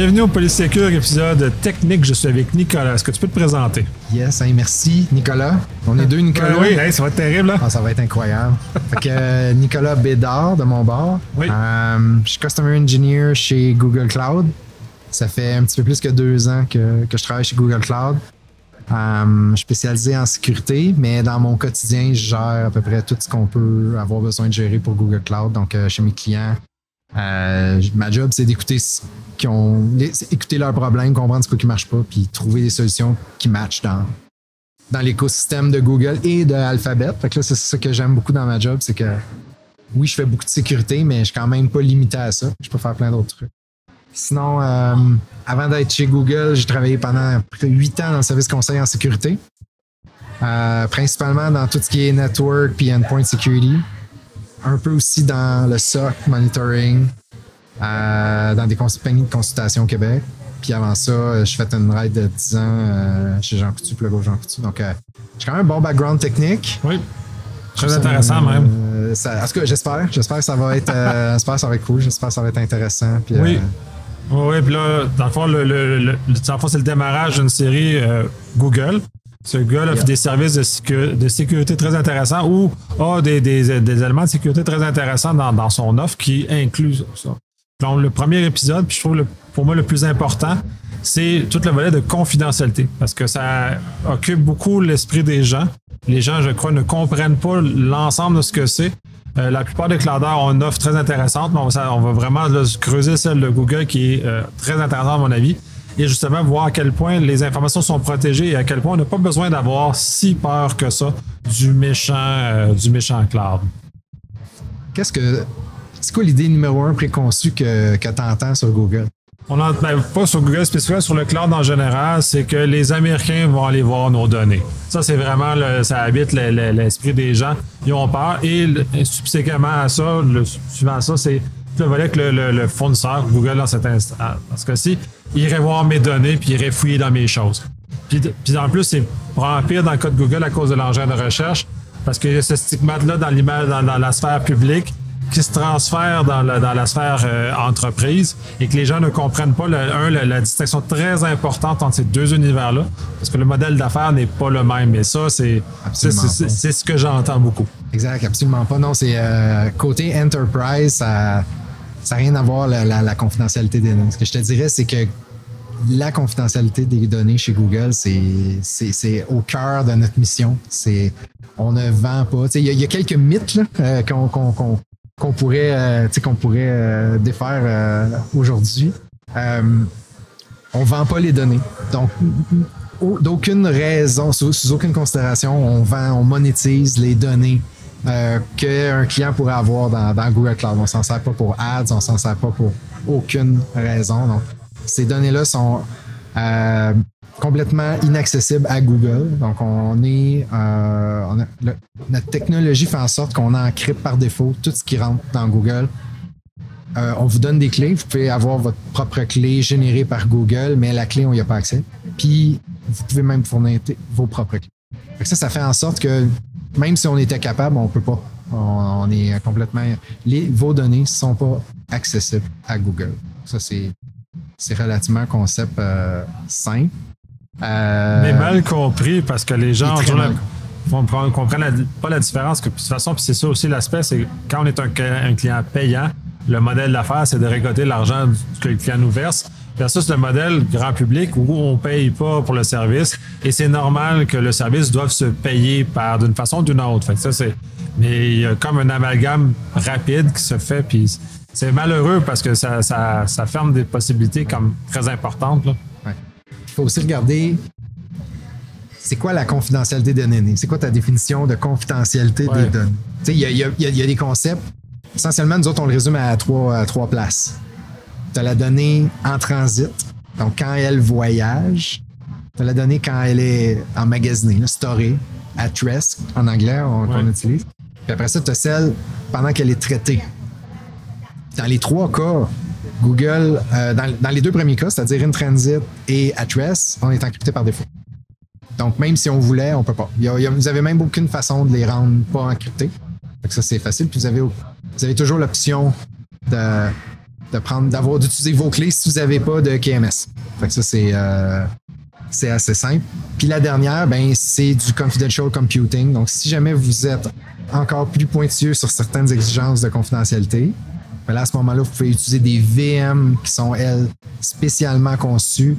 Bienvenue au Polysécure, épisode technique. Je suis avec Nicolas. Est-ce que tu peux te présenter? Yes, merci Nicolas. On est deux Nicolas. oui, hey, ça va être terrible. Là. Ah, ça va être incroyable. fait que euh, Nicolas Bédard de mon bord. Oui. Euh, je suis Customer Engineer chez Google Cloud. Ça fait un petit peu plus que deux ans que, que je travaille chez Google Cloud. Euh, je suis spécialisé en sécurité, mais dans mon quotidien, je gère à peu près tout ce qu'on peut avoir besoin de gérer pour Google Cloud. Donc, euh, chez mes clients, euh, ma job, c'est d'écouter ce ont, écouter leurs problèmes, comprendre ce qui marche pas, puis trouver des solutions qui matchent dans, dans l'écosystème de Google et de Alphabet. Fait que là, c'est ça que j'aime beaucoup dans ma job, c'est que oui, je fais beaucoup de sécurité, mais je suis quand même pas limité à ça. Je peux faire plein d'autres trucs. Sinon, euh, avant d'être chez Google, j'ai travaillé pendant près huit ans dans le service conseil en sécurité. Euh, principalement dans tout ce qui est network puis endpoint security. Un peu aussi dans le SOC, monitoring, euh, dans des compagnies de consultation au Québec. Puis avant ça, euh, je fait une ride de 10 ans euh, chez Jean Coutu, plug Jean Coutu. Donc, euh, j'ai quand même un bon background technique. Oui. Très intéressant même. ça- en tout cas, j'espère. J'espère que ça va être, j'espère ça va être cool. J'espère que ça va être intéressant. Puis, Oui. Oui, oui, puis là, dans le fond, le, c'est le démarrage d'une série Google. Ce Google offre Yeah. des services de, sécu- de sécurité très intéressants ou a des, des- des éléments de sécurité très intéressants dans, dans son offre qui incluent ça. Donc, le premier épisode, puis je trouve le- pour moi le plus important, c'est tout le volet de confidentialité parce que ça occupe beaucoup l'esprit des gens. Les gens, je crois, ne comprennent pas l'ensemble de ce que c'est. Euh, la plupart des clouders ont une offre très intéressante, mais on va, on va vraiment là, creuser celle de Google qui est euh, très intéressante à mon avis. Et justement, voir à quel point les informations sont protégées et à quel point on n'a pas besoin d'avoir si peur que ça du méchant, euh, du méchant cloud. Qu'est-ce que. C'est quoi l'idée numéro un préconçue que, que tu entends sur Google? On n'en ben, pas sur Google spécifiquement, sur le cloud en général, c'est que les Américains vont aller voir nos données. Ça, c'est vraiment, le- ça habite le- le- l'esprit des gens. Ils ont peur. Et subséquemment à ça, le, suivant à ça, c'est le volet que le, le- le fournisseur, Google dans cet instant, dans ce cas-ci, irait voir mes données puis irait fouiller dans mes choses. Puis, puis en plus, c'est vraiment pire dans le cas de Google à cause de l'engin de recherche, parce qu'il y a ce stigmate-là dans, l'image- dans, dans la sphère publique qui se transfère dans, la- dans la sphère euh, entreprise et que les gens ne comprennent pas, le, un, la, la distinction très importante entre ces deux univers-là, parce que le modèle d'affaires n'est pas le même. Et ça, c'est c'est c'est- c'est ce que j'entends beaucoup. Exact, absolument pas. Non, c'est euh, côté enterprise, ça n'a rien à voir la, la- confidentialité des données. Ce que je te dirais, c'est que la confidentialité des données chez Google, c'est au cœur de notre mission. C'est on ne vend pas. Il y, a- quelques mythes euh, qu'on pourrait, euh, qu'on pourrait euh, défaire euh, aujourd'hui. On vend pas les données. Donc, au- d'aucune raison, sous, sous aucune considération, on vend, on monétise les données euh, qu'un client pourrait avoir dans, Google Cloud. On s'en sert pas pour ads, on s'en sert pas pour aucune raison. Donc, ces données-là sont euh, complètement inaccessibles à Google. Donc, on est, euh, notre technologie fait en sorte qu'on encrypte par défaut tout ce qui rentre dans Google. Euh, on vous donne des clés. Vous pouvez avoir votre propre clé générée par Google, mais la clé, on n'y a pas accès. Puis, vous pouvez même fournir vos propres clés. Ça fait en sorte que même si on était capable, on peut pas. On, on est complètement. Les, vos données ne sont pas accessibles à Google. Ça, c'est, c'est relativement un concept euh, simple. Euh, Mais mal compris parce que les gens comprennent pas la différence. Que, de toute façon, c'est ça aussi l'aspect, c'est quand on est un, un client payant, le modèle d'affaires, c'est de récolter l'argent que le client nous verse. Versus le modèle grand public où on paye pas pour le service et c'est normal que le service doive se payer par d'une façon ou d'une autre. Fait que ça, c'est, mais il y a comme un amalgame rapide qui se fait puis c'est malheureux parce que ça, ça, ça ferme des possibilités comme très importantes. Ouais. Il faut aussi regarder c'est quoi la confidentialité des données. C'est quoi ta définition de confidentialité Ouais. des données? Il y y a des concepts. Essentiellement, nous autres, on le résume à trois, à trois places. Tu as la donnée en transit, donc quand elle voyage. Tu as la donnée quand elle est emmagasinée, storée, at rest en anglais, on, utilise. Puis après ça, tu as celle pendant qu'elle est traitée. Dans les trois cas, Google, euh, dans, dans les deux premiers cas, c'est-à-dire in transit et at rest, on est encrypté par défaut. Donc, même si on voulait, on peut pas. Il y a- il y a- vous avez même aucune façon de les rendre pas encryptés. Ça, c'est facile. Puis vous avez, vous avez toujours l'option de d'avoir d'utiliser vos clés si vous n'avez pas de KMS. Fait ça, c'est euh, assez simple. Puis la dernière, ben, c'est du confidential computing. Donc, si jamais vous êtes encore plus pointilleux sur certaines exigences de confidentialité, ben là, à ce moment-là, vous pouvez utiliser des VM qui sont, elles, spécialement conçues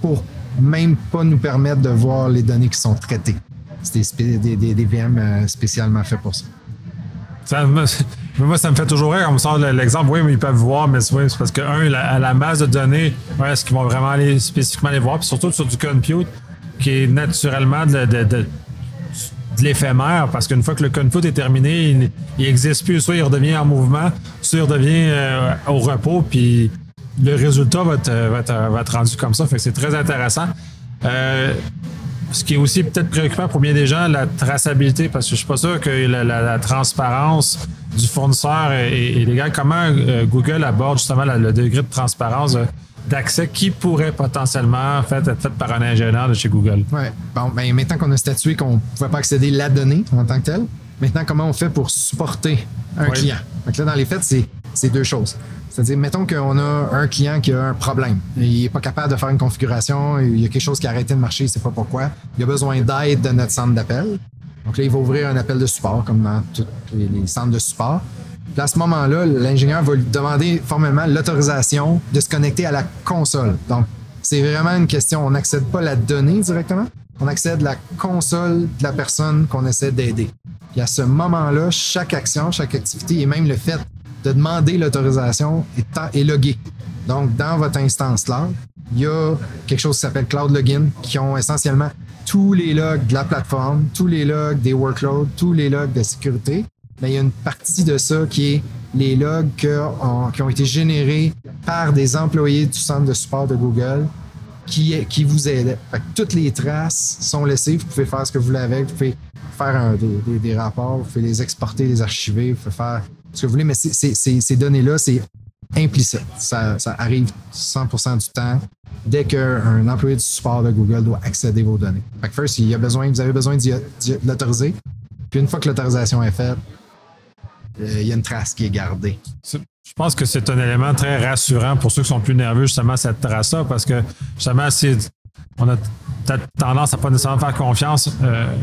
pour même pas nous permettre de voir les données qui sont traitées. C'est des, VM euh, spécialement faits pour ça. Ça moi, ça me fait toujours rire quand on l'exemple. Oui, mais ils peuvent voir, mais c'est parce que, un, la, à la masse de données, ouais, est-ce qu'ils vont vraiment aller spécifiquement les voir? Puis surtout sur du compute, qui est naturellement de, de- de- l'éphémère, parce qu'une fois que le compute est terminé, il- n'existe plus. Soit il redevient en mouvement, soit il redevient euh, au repos, puis le résultat va être, va être- va être rendu comme ça. Fait que c'est très intéressant. Euh, ce qui est aussi peut-être préoccupant pour bien des gens, la traçabilité, parce que je suis pas sûr que la, la- la transparence du fournisseur est, est légale. Comment euh, Google aborde justement la- le degré de transparence euh, d'accès qui pourrait potentiellement en fait, être fait par un ingénieur de chez Google? Ouais. Bon, ben, maintenant qu'on a statué qu'on ne pouvait pas accéder à la donnée en tant que telle, maintenant, comment on fait pour supporter un Oui. client? Donc là, dans les faits, c'est deux choses. C'est-à-dire, mettons qu'on a un client qui a un problème. Il n'est pas capable de faire une configuration, il y a quelque chose qui a arrêté de marcher, il ne sait pas pourquoi. Il a besoin d'aide de notre centre d'appel. Donc là, il va ouvrir un appel de support, comme dans tous les, centres de support. Puis à ce moment-là, l'ingénieur va lui demander formellement l'autorisation de se connecter à la console. Donc, c'est vraiment une question, on n'accède pas à la donnée directement, on accède à la console de la personne qu'on essaie d'aider. Puis à ce moment-là, chaque action, chaque activité et même le fait de demander l'autorisation est, est logué. Donc, dans votre instance cloud, il y a quelque chose qui s'appelle Cloud Login qui ont essentiellement tous les logs de la plateforme, tous les logs des workloads, tous les logs de sécurité. Mais il y a une partie de ça qui est les logs qui ont été générés par des employés du centre de support de Google qui, vous aident. Toutes les traces sont laissées. Vous pouvez faire ce que vous voulez avec. Vous pouvez faire des rapports, vous pouvez les exporter, les archiver, vous pouvez faire ce que vous voulez. Mais ces données-là, c'est implicite. Ça, ça arrive 100% du temps dès qu'un employé du support de Google doit accéder vos données. Fait que first, il a besoin, vous avez besoin de l'autoriser. Puis une fois que l'autorisation est faite, euh, il y a une trace qui est gardée. Je pense que c'est un élément très rassurant pour ceux qui sont plus nerveux, justement, cette trace-là, parce que justement, c'est- on a tendance à pas nécessairement faire confiance euh,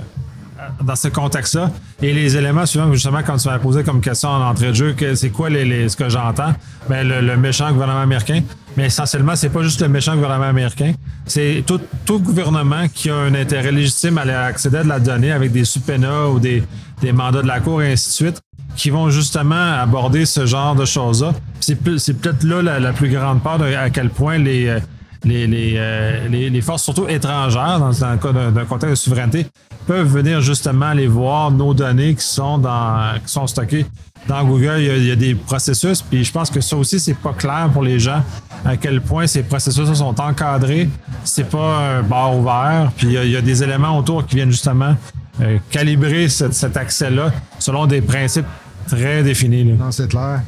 dans ce contexte-là. Et les éléments suivants, justement, quand tu m'as posé comme question en entrée de jeu, c'est quoi les, les- ce que j'entends? Ben, le, le méchant gouvernement américain. Mais essentiellement, c'est pas juste le méchant gouvernement américain. C'est tout, tout gouvernement qui a un intérêt légitime à accéder à de la donnée avec des subpoenas ou des, des mandats de la Cour et ainsi de suite qui vont justement aborder ce genre de choses-là. C'est peut-être là la, la plus grande part de à quel point les, euh, les, les, euh, les, les forces, surtout étrangères, dans, le cas d'un, contexte de souveraineté, peuvent venir justement aller voir nos données qui sont, dans, qui sont stockées dans Google. Il y, a, il y a des processus, puis je pense que ça aussi, c'est pas clair pour les gens à quel point ces processus sont encadrés. C'est pas un bar ouvert, puis il y a, il y a des éléments autour qui viennent justement euh, calibrer cet, accès-là selon des principes très définis. là. Non, c'est clair.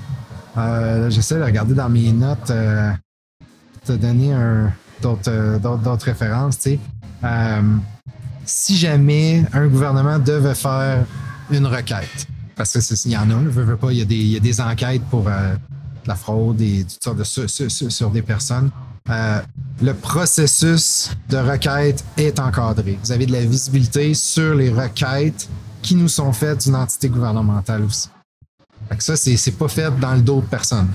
Euh, J'essaie de regarder dans mes notes, euh, te donner euh, d'autres- références. Euh, si jamais un gouvernement devait faire une requête, parce que c'est- il y en a, là, veux, veux pas, il y, a des- enquêtes pour euh, la fraude et toutes sortes sur, des personnes. Euh, le processus de requête est encadré. Vous avez de la visibilité sur les requêtes qui nous sont faites d'une entité gouvernementale aussi. Fait ça, c'est c'est pas fait dans le dos de personne.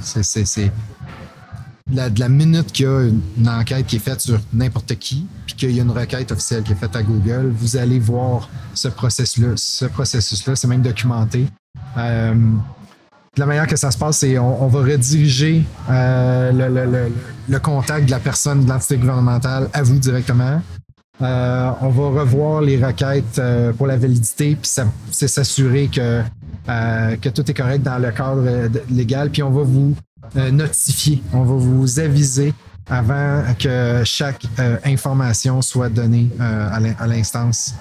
La, de la minute qu'il y a une, enquête qui est faite sur n'importe qui, puis qu'il y a une requête officielle qui est faite à Google, vous allez voir ce processus-là. Ce processus-là, c'est même documenté. Euh, la manière que ça se passe, c'est on, va rediriger euh, le, contact de la personne de l'entité gouvernementale à vous directement. Euh, on va revoir les requêtes pour la validité, puis c'est s'assurer que, que tout est correct dans le cadre légal, puis on va vous euh, notifier, on va vous aviser avant que chaque euh, information soit donnée euh, à l'in- à l'instance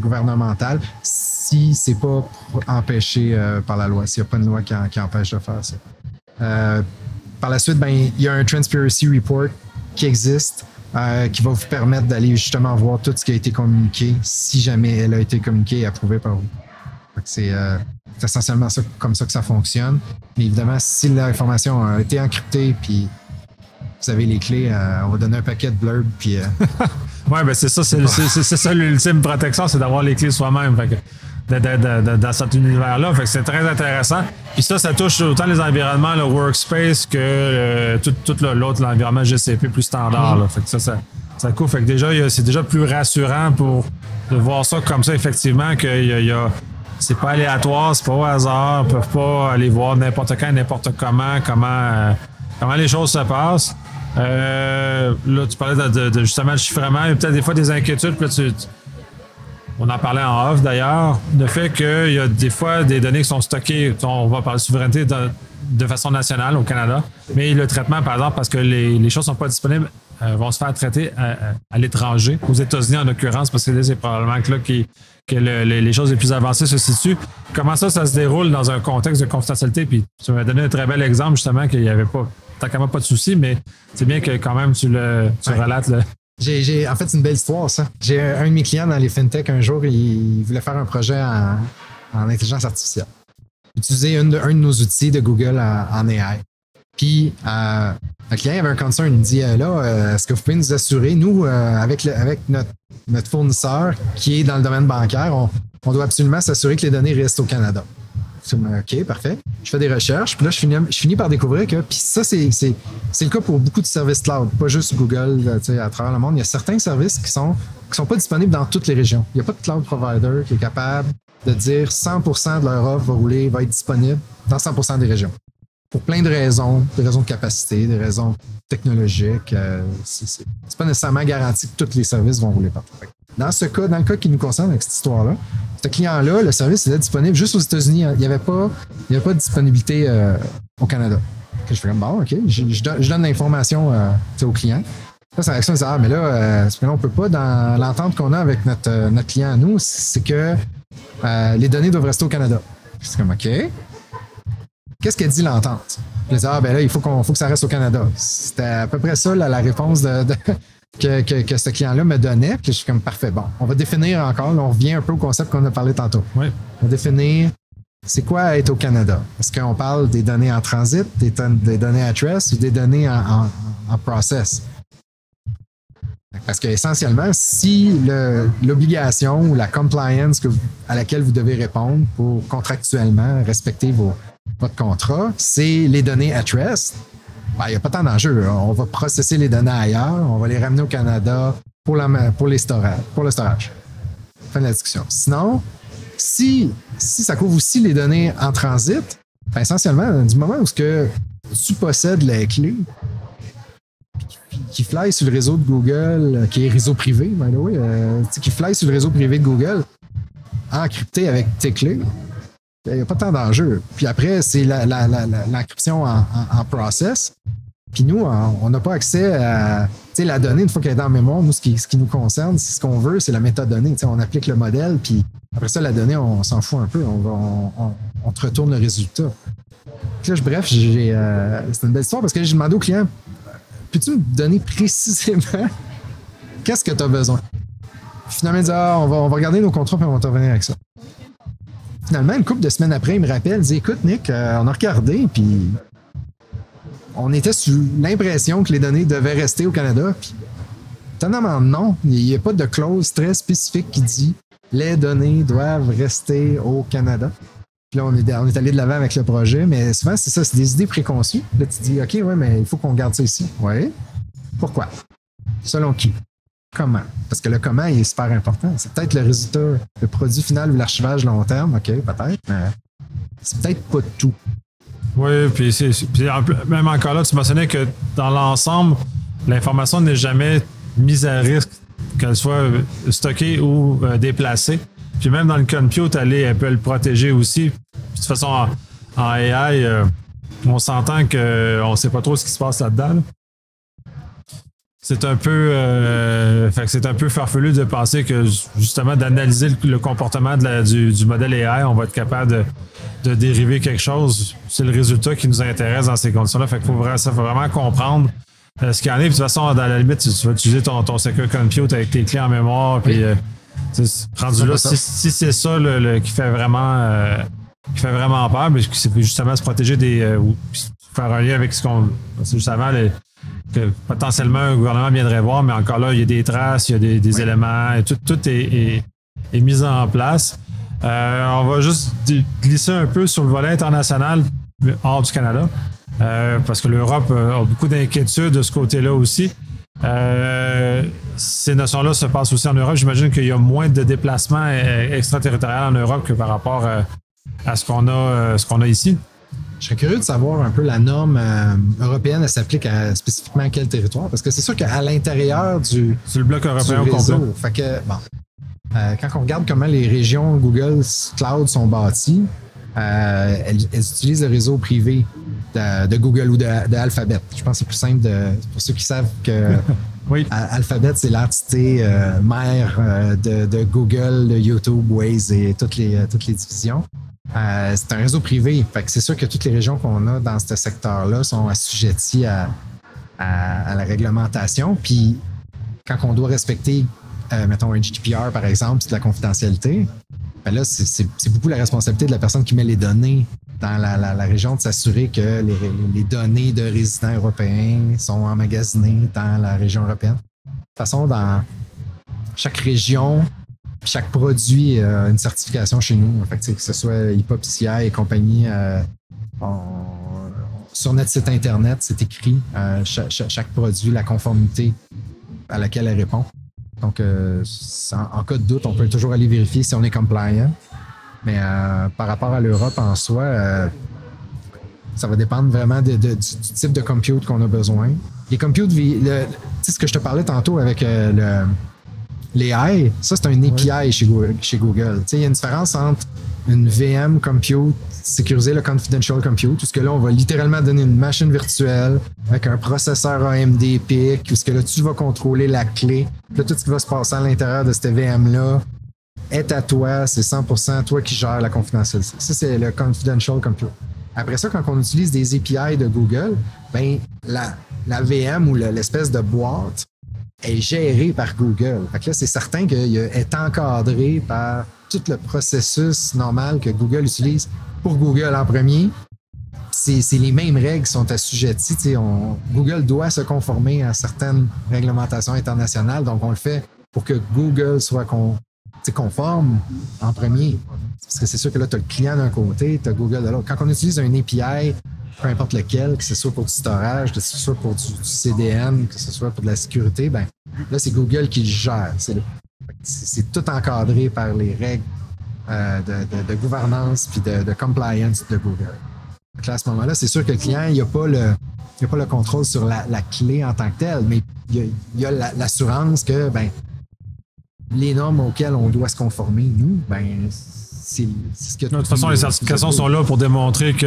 gouvernementale, si c'est pas empêché par la loi, s'il n'y a pas une loi qui, empêche de faire ça. Par la suite, ben, il y a un Transparency Report qui existe, qui va vous permettre d'aller justement voir tout ce qui a été communiqué, si jamais elle a été communiquée et approuvée par vous. C'est C'est essentiellement ça, comme ça que ça fonctionne. Mais évidemment, si l'information a été encryptée, puis vous avez les clés, euh, on va donner un paquet de blurb, puis. euh, Ouais, ben c'est ça, c'est ça l'ultime protection, c'est d'avoir les clés soi-même. Dans cet univers-là. Fait que c'est très intéressant. Puis ça, ça touche autant les environnements, le workspace, que euh, tout, l'autre, l'environnement GCP plus standard. là. Fait que ça, ça, ça coûte. Fait que déjà, c'est déjà plus rassurant pour de voir ça comme ça, effectivement, que il y a- il y a- c'est pas aléatoire, c'est pas au hasard, ils peuvent pas aller voir n'importe quand, n'importe comment, comment, euh, comment les choses se passent. Euh, là, tu parlais de, de- justement le chiffrement, il y a peut-être des fois des inquiétudes, on en parlait en off d'ailleurs, le fait qu'il y a des fois des données qui sont stockées, on va parler de souveraineté de, de façon nationale au Canada, mais le traitement, par exemple, parce que les, les choses ne sont pas disponibles, euh, vont se faire traiter à, à- à l'étranger, aux États-Unis en l'occurrence, parce que là, c'est probablement que là qui- que le- les, les choses les plus avancées se situent. Comment ça, ça se déroule dans un contexte de confidentialité? Puis tu m'as donné un très bel exemple, justement, qu'il n'y avait pas, tant qu'à moi, pas de souci, mais c'est bien que quand même tu le tu Ouais. relates. le- J'ai, j'ai- en fait, c'est une belle histoire, ça. J'ai un, un de mes clients dans les fintech, un jour, il, il voulait faire un projet en, en intelligence artificielle. Utiliser un de, un de nos outils de Google en, en AI. Puis, euh, le client avait un concern. Il me dit euh, là, euh, est-ce que vous pouvez nous assurer, nous, avec, notre, fournisseur qui est dans le domaine bancaire, on, doit absolument s'assurer que les données restent au Canada? OK, parfait. Je fais des recherches, puis là, je finis, par découvrir que, puis ça, c'est, le cas pour beaucoup de services cloud, pas juste Google, à travers le monde. Il y a certains services qui sont, sont pas disponibles dans toutes les régions. Il n'y a pas de cloud provider qui est capable de dire 100% de leur offre va rouler, va être disponible dans 100% des régions. Pour plein de raisons, des raisons de capacité, des raisons technologiques. euh, c'est, pas nécessairement garanti que tous les services vont rouler partout. Dans ce cas, dans le cas qui nous concerne avec cette histoire-là, ce client-là, le service était disponible juste aux États-Unis. Il n'y avait pas, il y avait pas de disponibilité euh, au Canada. Je fais comme bon, OK, je, je donne, l'information euh, au client. Là, sa réaction, Ah, mais là, euh, que là, on peut pas, dans l'entente qu'on a avec notre, euh, notre client à nous, c'est que euh, les données doivent rester au Canada. C'est comme OK. Qu'est-ce qu'elle dit l'entente? Je dis, ah, ben là, il faut, qu'on, faut que ça reste au Canada. C'était à peu près ça, la, la réponse de, de- que, que, que ce client-là me donnait. Puis je suis comme, parfait, bon, on va définir encore, là, on revient un peu au concept qu'on a parlé tantôt. Oui. On va définir c'est quoi être au Canada. Est-ce qu'on parle des données en transit, des, données at rest ou des données en, en- en process? Parce que essentiellement, si l'obligation ou la compliance que vous- à laquelle vous devez répondre pour contractuellement respecter vos, votre contrat, c'est les données at rest, ben, il n'y a pas tant d'enjeu. On va processer les données ailleurs, on va les ramener au Canada pour, la, pour, pour le storage. Fin de la discussion. Sinon, si, si ça couvre aussi les données en transit, ben, essentiellement, du moment où que tu possèdes les clés qui fly sur le réseau de Google, euh, qui est réseau privé, by the way, euh, qui fly sur le réseau privé de Google, encrypté avec tes clés, il n'y a pas tant d'enjeu. Puis après, c'est la- la- l'encryption en, en- en process. Puis nous, on on n'a pas accès à la donnée une fois qu'elle est la mémoire. Nous, ce qui, nous concerne, ce qu'on veut, c'est la métadonnée. Tu sais, on applique le modèle, puis après ça, la donnée, on s'en fout un peu. On, te retourne le résultat. Là, bref, euh, c'est une belle histoire parce que j'ai demandé au client peux-tu me donner précisément qu'est-ce que tu as besoin? Finalement, il dit ah, on, va, regarder nos contrats puis on va te revenir avec ça. Finalement, une couple de semaines après, il me rappelle, il dit Écoute, Nick, euh, on a regardé, puis on était sous l'impression que les données devaient rester au Canada. Puis, étonnamment, non. Il n'y a pas de clause très spécifique qui dit les données doivent rester au Canada. Puis là, on est, allé de l'avant avec le projet, mais souvent, c'est ça, c'est des idées préconçues. Là, tu dis, OK, ouais, mais il faut qu'on garde ça ici. Oui. Pourquoi? Selon qui? Comment? Parce que le comment est super important. C'est peut-être le résultat, le produit final ou l'archivage long terme, OK, peut-être, mais c'est peut-être pas tout. Oui, puis c'est, puis même encore là, tu mentionnais que dans l'ensemble, l'information n'est jamais mise à risque, qu'elle soit euh, stockée ou euh, déplacée. Puis même dans le compute, elle, elle peut le protéger aussi. De toute façon, en, AI, euh, on s'entend qu'on ne sait pas trop ce qui se passe là-dedans. là. C'est un peu, euh, fait que c'est un peu farfelu de penser que justement d'analyser le, le comportement de la- du, du modèle AI, on va être capable de, de dériver quelque chose. C'est le résultat qui nous intéresse dans ces conditions-là. Fait qu'il faut, vraiment- ça, faut vraiment comprendre euh, ce qu'il y en est. Puis de toute façon, dans la limite, tu, tu vas utiliser ton, ton secure compute avec tes clés en mémoire. Puis euh, rendu là, si, si c'est ça le, le- qui fait vraiment euh, qui fait vraiment peur, mais c'est justement se protéger des. euh, ou faire un lien avec ce qu'on. C'est justement le- que potentiellement un gouvernement viendrait voir, mais encore là, il y a des traces, il y a des, des éléments, et tout, tout est, est- est mis en place. Euh, on va juste glisser un peu sur le volet international hors du Canada, euh, parce que l'Europe euh, a beaucoup d'inquiétudes de ce côté-là aussi. Euh, ces notions-là se passent aussi en Europe. J'imagine qu'il y a moins de déplacements extraterritoriaux en Europe que par rapport à ce qu'on a, ce qu'on a ici. Je serais curieux de savoir un peu la norme euh, européenne, elle s'applique à spécifiquement à quel territoire? Parce que c'est sûr qu'à l'intérieur du, C'est le bloc européen au complet. réseau, fait que, bon, euh, quand on regarde comment les régions Google Cloud sont bâties, euh, elles, elles utilisent le réseau privé de, de Google ou de, de Alphabet. Je pense que c'est plus simple de, pour ceux qui savent que Oui. Alphabet, c'est l'entité euh, mère de, de Google, de YouTube, Waze et toutes les, toutes les divisions. Euh, c'est un réseau privé. Fait que c'est sûr que toutes les régions qu'on a dans ce secteur-là sont assujetties à, la réglementation. Puis quand on doit respecter, euh, mettons, un GDPR, par exemple, c'est de la confidentialité, ben là, c'est- beaucoup la responsabilité de la personne qui met les données dans la, région de s'assurer que les données de résidents européens sont emmagasinées dans la région européenne. De toute façon, dans chaque région, chaque produit a une certification chez nous. Fait que, que ce soit HIPAA, et compagnie, euh, on- sur notre site Internet, c'est écrit euh, cha- cha- chaque, produit, la conformité à laquelle elle répond. Donc, euh, en, cas de doute, on peut toujours aller vérifier si on est compliant. Mais euh, par rapport à l'Europe en soi, euh, ça va dépendre vraiment du, type de compute qu'on a besoin. Les compute, vi- le- tu sais, ce que je te parlais tantôt avec euh, le, l'AI, ça c'est un API chez Google. Chez Google. Tu sais, Il y a une différence entre une VM compute sécurisée, le confidential compute, où ce que là, on va littéralement donner une machine virtuelle avec un processeur AMD PIC, où ce que là, tu vas contrôler la clé. Là, tout ce qui va se passer à l'intérieur de cette VM-là est à toi, c'est 100% toi qui gères la confidentialité. Ça, c'est le confidential compute. Après ça, quand on utilise des API de Google, ben, la, la VM ou le- l'espèce de boîte est gérée par Google. Fait que là, c'est certain qu'elle est encadrée par tout le processus normal que Google utilise pour Google en premier. C'est les mêmes règles qui sont assujetties. On- Google doit se conformer à certaines réglementations internationales, donc on le fait pour que Google soit con- conforme en premier. Parce que c'est sûr que là, tu as le client d'un côté, tu as Google de l'autre. Quand on utilise un API, peu importe lequel, que ce soit pour du storage, que ce soit pour du, CDN, que ce soit pour de la sécurité, ben là, c'est Google qui le gère. C'est tout encadré par les règles euh, de, gouvernance puis de, compliance de Google. Donc là, à ce moment-là, c'est sûr que le client, il n'a pas le. a pas le contrôle sur la, clé en tant que telle, mais il y a, l'assurance que ben, les normes auxquelles on doit se conformer, nous, ben, c'est ce que De toute façon, les certifications sont là pour démontrer que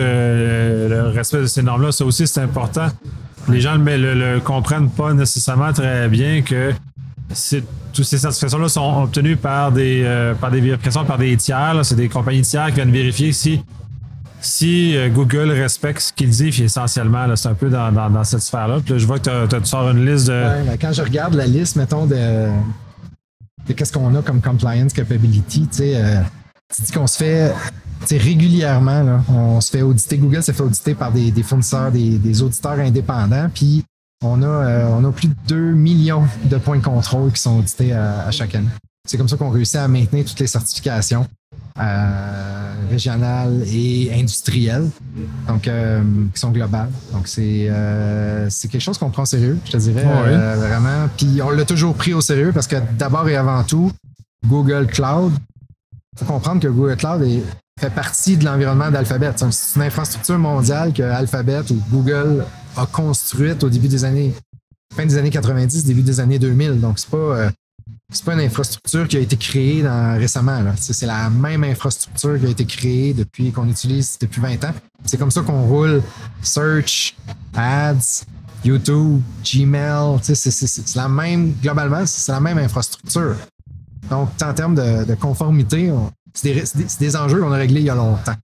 le respect de ces normes-là, ça aussi, c'est important. Les gens ne le, le comprennent pas nécessairement très bien que toutes ces certifications-là sont obtenues par des, euh, par des vérifications, par des tiers. C'est des compagnies tiers qui viennent vérifier si, si euh, Google respecte ce qu'il dit, puis essentiellement. C'est un peu dans, dans- dans cette sphère-là. Puis là, je vois que tu sors une liste de. Ouais, mais quand je regarde la liste, mettons, de qu'est-ce qu'on a comme compliance capability, tu sais, euh, tu dis qu'on se fait régulièrement, là, on se fait auditer. Google se fait auditer par des, fournisseurs, des, des auditeurs indépendants, puis on a, euh, on a plus de 2 millions de points de contrôle qui sont audités à, à chaque année. C'est comme ça qu'on réussit à maintenir toutes les certifications euh, régionales et industrielles, donc euh, qui sont globales. Donc c'est euh, c'est quelque chose qu'on prend au sérieux, je te dirais Ouais. euh, vraiment. Puis on l'a toujours pris au sérieux parce que d'abord et avant tout, Google Cloud, faut comprendre que Google Cloud est- fait partie de l'environnement d'Alphabet. C'est une- C'est une infrastructure mondiale que Alphabet ou Google a construite au début des années fin des années 90, début des années 2000. Donc c'est pas euh, c'est pas une infrastructure qui a été créée récemment. C'est la même infrastructure qui a été créée depuis qu'on utilise depuis 20 ans. C'est comme ça qu'on roule Search, Ads, YouTube, Gmail. C'est la même, globalement, c'est la même infrastructure. Donc, en termes de, conformité, on- c'est des, enjeux qu'on a réglés il y a longtemps.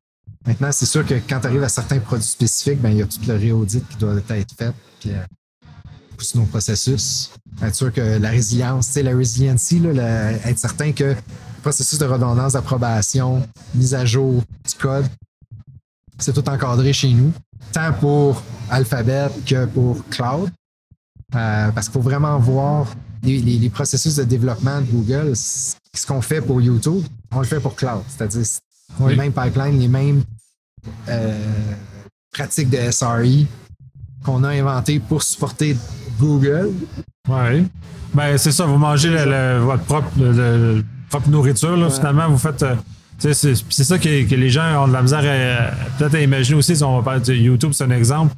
Maintenant, c'est sûr que quand tu arrives à certains produits spécifiques, ben, il y a tout le réaudit qui doit être fait. Puis, nos processus. Être sûr que la résilience, sais, la resiliency, là, être certain que le processus de redondance, d'approbation, mise à jour du code c'est tout encadré chez nous, tant pour Alphabet que pour Cloud. Euh, parce qu'il faut vraiment voir les, les- les processus de développement de Google. Ce qu'on fait pour YouTube, on le fait pour Cloud. C'est-à-dire Oui. les mêmes pipelines, les mêmes euh, pratiques de SRE qu'on a inventées pour supporter Google. Oui. Ben, c'est ça, vous mangez le- le- votre propre, le- le- propre nourriture, là, finalement, vous faites. euh, c'est ça que, que les gens ont de la misère à- peut-être à imaginer aussi, si on va parler de YouTube, c'est un exemple.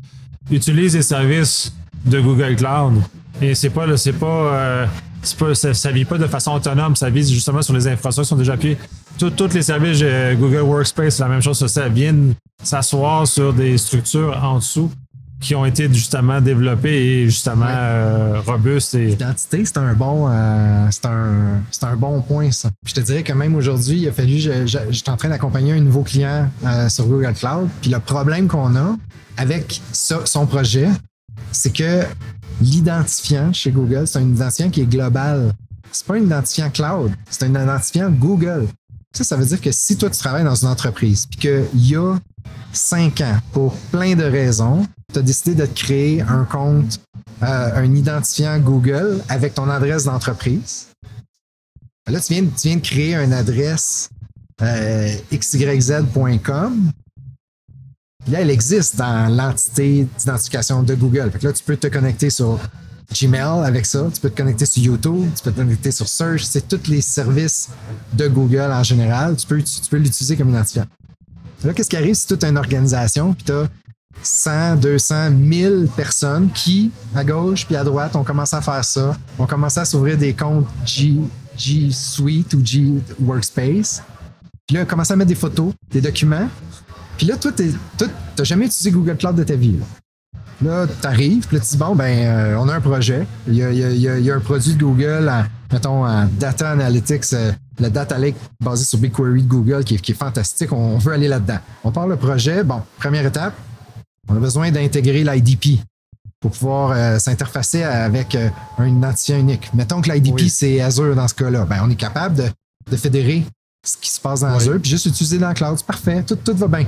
Utilise les services de Google Cloud. Et c'est pas, c'est pas, euh, c'est pas ça, ça vit pas de façon autonome, ça vise justement sur les infrastructures qui sont déjà appuyées. Tous les services de Google Workspace, c'est la même chose, ça, ça vient s'asseoir sur des structures en dessous qui ont été justement développées et justement Ouais. euh, robustes et L'identité, c'est un bon, euh, c'est un, c'est un bon point, ça. Puis je te dirais que même aujourd'hui, il a fallu, je, je, j'étais en train d'accompagner un nouveau client euh, sur Google Cloud. Puis le problème qu'on a avec ça, son projet, c'est que l'identifiant chez Google, c'est un identifiant qui est global. C'est pas un identifiant cloud, c'est un identifiant Google. Ça, ça veut dire que si toi, tu travailles dans une entreprise, puis qu'il y a cinq ans, pour plein de raisons, tu as décidé de te créer un compte, euh, un identifiant Google avec ton adresse d'entreprise. Là, tu viens, de créer une adresse euh, xyz.com. Là, elle existe dans l'entité d'identification de Google. Là, tu peux te connecter sur Gmail avec ça, tu peux te connecter sur YouTube, tu peux te connecter sur Search, c'est tous les services de Google en général. Tu peux, tu peux l'utiliser comme identifiant. Là, qu'est-ce qui arrive si tu as une organisation puis tu as 100, 200, 1000 personnes qui, à gauche puis à droite, ont commencé à faire ça, ont commencé à s'ouvrir des comptes G, Suite ou G Workspace. Puis là, commencé à mettre des photos, des documents. Puis là, toi, tu n'as jamais utilisé Google Cloud de ta vie. Là. Tu arrives, puis là, tu dis, bon, ben, euh, on a un projet. Il y a, un produit de Google, mettons, en data analytics, euh, le data lake basé sur BigQuery de Google, qui est, fantastique. On, veut aller là-dedans. On part le projet. Bon, première étape, on a besoin d'intégrer l'IDP pour pouvoir euh, s'interfacer avec euh, un identifiant unique. Mettons que l'IDP, Oui. c'est Azure dans ce cas-là. Ben, on est capable de, de fédérer ce qui se passe dans Oui. Azure, puis juste utiliser dans le cloud. C'est parfait, tout, tout va bien.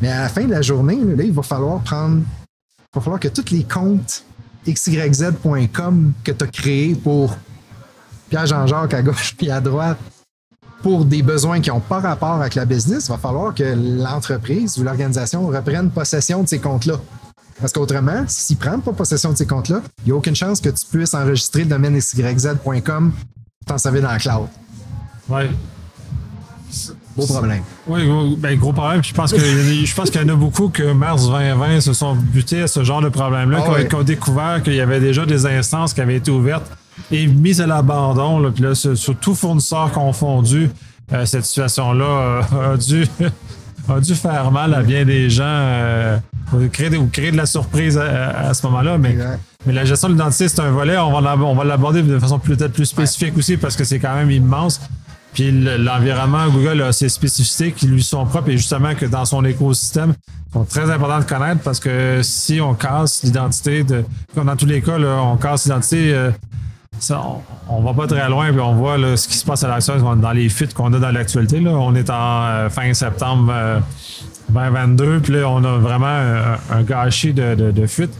Mais à la fin de la journée, là, il va falloir prendre. Il va falloir que tous les comptes xyz.com que tu as créés pour Pierre-Jean-Jacques à gauche puis à droite, pour des besoins qui n'ont pas rapport avec la business, il va falloir que l'entreprise ou l'organisation reprenne possession de ces comptes-là. Parce qu'autrement, s'ils ne prennent pas possession de ces comptes-là, il n'y a aucune chance que tu puisses enregistrer le domaine xyz.com t'en servir dans le cloud. Ouais. Beau problème. Oui, gros, ben, gros problème. Je pense que je pense qu'il y en a beaucoup que mars 2020 se sont butés à ce genre de problème-là, Ah qui ont- ouais. qui ont découvert qu'il y avait déjà des instances qui avaient été ouvertes et mises à l'abandon. là. Puis là, sur, tout fournisseur confondu, euh, cette situation-là euh, a, dû, a dû faire mal à bien des gens, euh, ou créer, de- ou créer de la surprise à, à ce moment-là. Mais, Exact. mais la gestion de l'identité, c'est un volet. On va on va l'aborder de façon peut-être plus spécifique aussi parce que c'est quand même immense. Puis le- l'environnement Google a ses spécificités qui lui sont propres et justement que dans son écosystème sont très importants de connaître parce que si on casse l'identité de comme dans tous les cas là, on casse l'identité euh, ça, on, on va pas très loin puis on voit là, ce qui se passe à l'action dans les fuites qu'on a dans l'actualité on est en euh, fin septembre euh, 2022 puis là on a vraiment un, gâchis de, de, fuites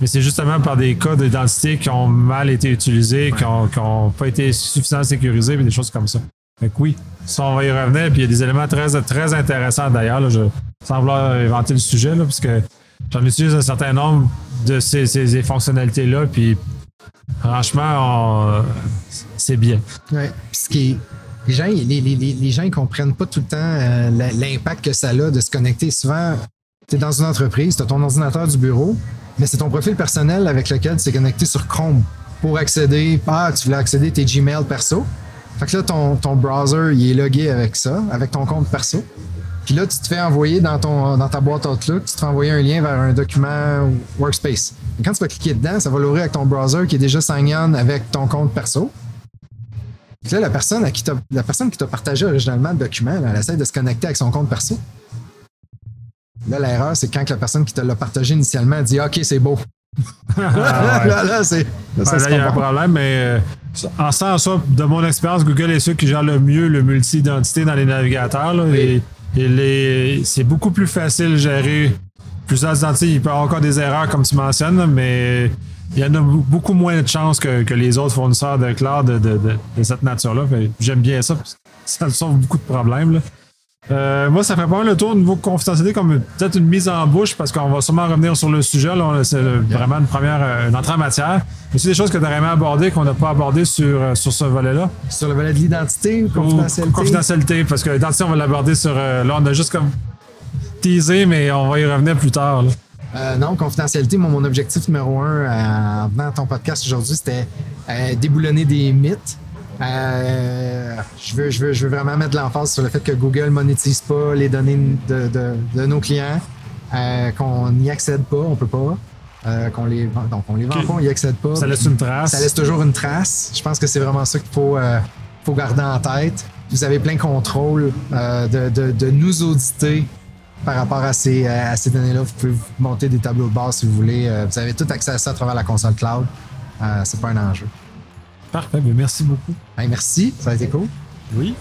mais c'est justement par des cas d'identité qui ont mal été utilisés, qui n'ont pas été suffisamment sécurisés, et des choses comme ça. Que oui, ça, on va y revenir. Puis il y a des éléments très, très intéressants d'ailleurs. Je, sans vouloir inventer le sujet, là, parce que j'en utilise un certain nombre de ces, ces- ces fonctionnalités-là. Puis franchement, on- c'est bien. Ouais. Ce qui les gens, les, gens, ils comprennent pas tout le temps euh, l'impact que ça a de se connecter. Souvent, tu es dans une entreprise, tu as ton ordinateur du bureau, mais c'est ton profil personnel avec lequel tu es connecté sur Chrome pour accéder. Ah, tu voulais accéder à tes Gmail perso. Fait que là, ton, ton browser, il est logué avec ça, avec ton compte perso. Puis là, tu te fais envoyer dans, ton, dans ta boîte Outlook, tu te fais envoyer un lien vers un document Workspace. Et quand tu vas cliquer dedans, ça va l'ouvrir avec ton browser qui est déjà sign on avec ton compte perso. Puis là, la personne, à qui t'a- la personne qui t'a partagé originalement le document, là, elle essaie de se connecter avec son compte perso. Là, l'erreur, c'est quand la personne qui te l'a partagé initialement dit OK, c'est beau. Ah ouais. là, là, c'est. il y a pas un problème, mais euh, en sens, ça, de mon expérience, Google est ceux qui gèrent le mieux le multi-identité dans les navigateurs. là, et c'est beaucoup plus facile de gérer plusieurs identités. Il peut y avoir encore des erreurs, comme tu mentionnes, mais il y en a beaucoup moins de chances que, les autres fournisseurs de cloud de, cette nature-là. J'aime bien ça. Ça sauve beaucoup de problèmes. Euh, moi, ça fait pas mal le tour au niveau confidentialité, comme peut-être une mise en bouche, parce qu'on va sûrement revenir sur le sujet. C'est vraiment une première euh, une entrée en matière. Mais c'est des choses que tu aimé aborder, qu'on n'a pas abordé sur, euh, sur ce volet-là? Sur le volet de l'identité ou confidentialité? confidentialité, parce que l'identité, on va l'aborder sur. là, on a juste comme teasé, mais on va y revenir plus tard. non, confidentialité, mon objectif numéro un en venant ton podcast aujourd'hui, c'était déboulonner des mythes. Euh, je, veux, je, veux, je veux vraiment mettre l'emphase sur le fait que Google monétise pas les données de, de, nos clients, euh, qu'on n'y accède pas, on peut pas. Euh, qu'on les donc on les vend pas, on n'y accède pas. Ça laisse une trace. Ça laisse toujours une trace. Je pense que c'est vraiment ça qu'il faut, faut garder en tête. Vous avez plein contrôle de, de, de, nous auditer par rapport à ces, à ces données-là. Vous pouvez monter des tableaux de base si vous voulez. vous avez tout accès à ça à travers la console cloud. c'est pas un enjeu. Parfait, mais merci beaucoup. merci, ça a été cool. Oui.